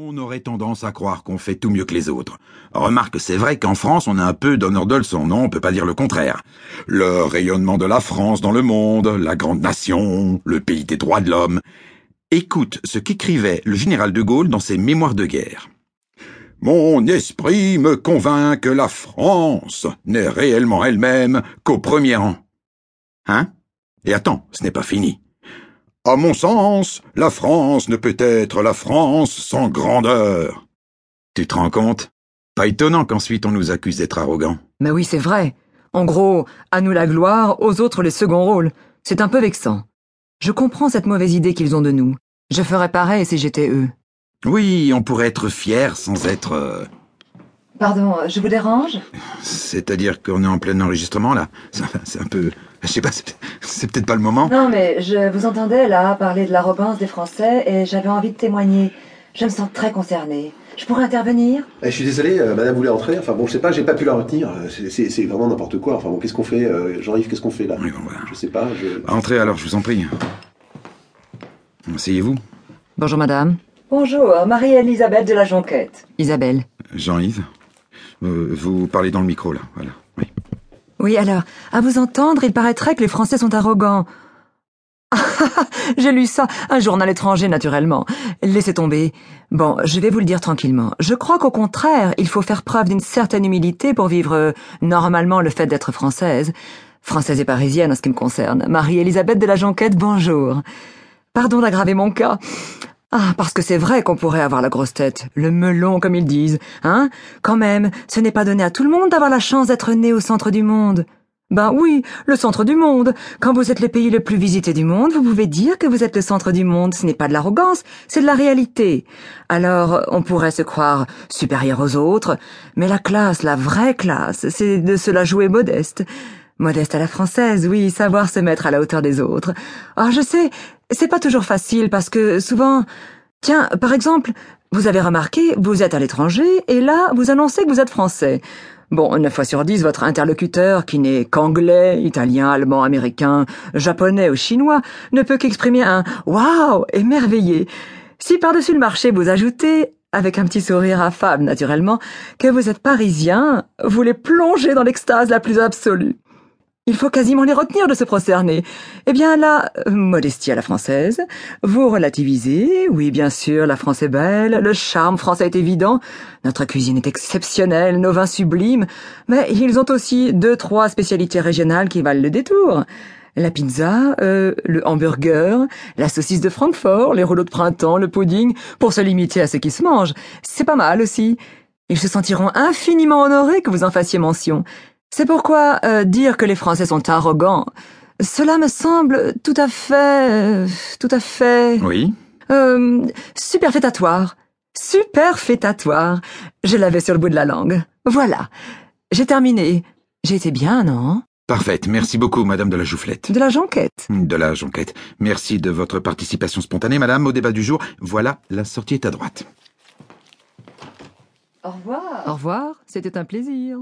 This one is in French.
On aurait tendance à croire qu'on fait tout mieux que les autres. Remarque, c'est vrai qu'en France, on a un peu d'honneur de leçon, non? On peut pas dire le contraire. Le rayonnement de la France dans le monde, la grande nation, le pays des droits de l'homme. Écoute ce qu'écrivait le général de Gaulle dans ses mémoires de guerre. Mon esprit me convainc que la France n'est réellement elle-même qu'au premier rang. Hein? Et attends, ce n'est pas fini. À mon sens, la France ne peut être la France sans grandeur. Tu te rends compte? Pas étonnant qu'ensuite on nous accuse d'être arrogants. Mais oui, c'est vrai. En gros, à nous la gloire, aux autres les seconds rôles. C'est un peu vexant. Je comprends cette mauvaise idée qu'ils ont de nous. Je ferais pareil si j'étais eux. Oui, on pourrait être fier sans être... euh, Pardon, je vous dérange C'est-à-dire qu'on est en plein enregistrement là. C'est un peu... Je sais pas, c'est peut-être pas le moment. Non, mais je vous entendais là parler de l'arrogance des Français et j'avais envie de témoigner. Je me sens très concernée. Je pourrais intervenir? Eh, je suis désolé, euh, madame voulait entrer. Enfin bon, je sais pas, j'ai pas pu la retenir. Euh, c'est- vraiment n'importe quoi. Enfin bon, qu'est-ce qu'on fait euh, Jean-Yves, qu'est-ce qu'on fait là? Oui, bon, voilà. Je sais pas, je... Entrez alors, je vous en prie. Asseyez-vous. Bonjour madame. Bonjour, Marie-Elisabeth de la Jonquette. Isabelle. Jean-Yves. Euh, vous parlez dans le micro là, voilà. Oui. Oui, alors, à vous entendre, il paraîtrait que les Français sont arrogants. J'ai lu ça, un journal étranger naturellement. Laissez tomber. Bon, je vais vous le dire tranquillement. Je crois qu'au contraire, il faut faire preuve d'une certaine humilité pour vivre euh, normalement le fait d'être française. Française et parisienne en ce qui me concerne. Marie-Elisabeth de la Jonquette, bonjour. Pardon d'aggraver mon cas. Ah, parce que c'est vrai qu'on pourrait avoir la grosse tête, le melon comme ils disent, hein? Quand même, ce n'est pas donné à tout le monde d'avoir la chance d'être né au centre du monde. Ben oui, le centre du monde. Quand vous êtes le pays le plus visité du monde, vous pouvez dire que vous êtes le centre du monde. Ce n'est pas de l'arrogance, c'est de la réalité. Alors, on pourrait se croire supérieur aux autres, mais la classe, la vraie classe, c'est de se la jouer modeste. Modeste à la française, oui, savoir se mettre à la hauteur des autres. Ah, je sais, c'est pas toujours facile parce que souvent, tiens, par exemple, vous avez remarqué, vous êtes à l'étranger et là, vous annoncez que vous êtes français. Bon, neuf fois sur dix, votre interlocuteur, qui n'est qu'anglais, italien, allemand, américain, japonais ou chinois, ne peut qu'exprimer un waouh émerveillé. Si par-dessus le marché vous ajoutez, avec un petit sourire affable naturellement, que vous êtes parisien, vous les plongez dans l'extase la plus absolue. Il faut quasiment les retenir de se prosterner. Eh bien là, euh, modestie à la française, vous relativisez, oui bien sûr, la France est belle, le charme français est évident, notre cuisine est exceptionnelle, nos vins sublimes, mais ils ont aussi deux, trois spécialités régionales qui valent le détour. La pizza, euh, le hamburger, la saucisse de Francfort, les rouleaux de printemps, le pudding, pour se limiter à ce qui se mange. C'est pas mal aussi. Ils se sentiront infiniment honorés que vous en fassiez mention. C'est pourquoi euh, dire que les Français sont arrogants, cela me semble tout à fait, euh, tout à fait, Oui. euh, superfétatoire, superfétatoire. Je l'avais sur le bout de la langue. Voilà, j'ai terminé. J'ai été bien, non? Parfaite. Merci beaucoup, Madame de la Joufflette. De la jonquette. De la Jonquette. Merci de votre participation spontanée, Madame, au débat du jour. Voilà, la sortie est à droite. Au revoir. Au revoir, c'était un plaisir.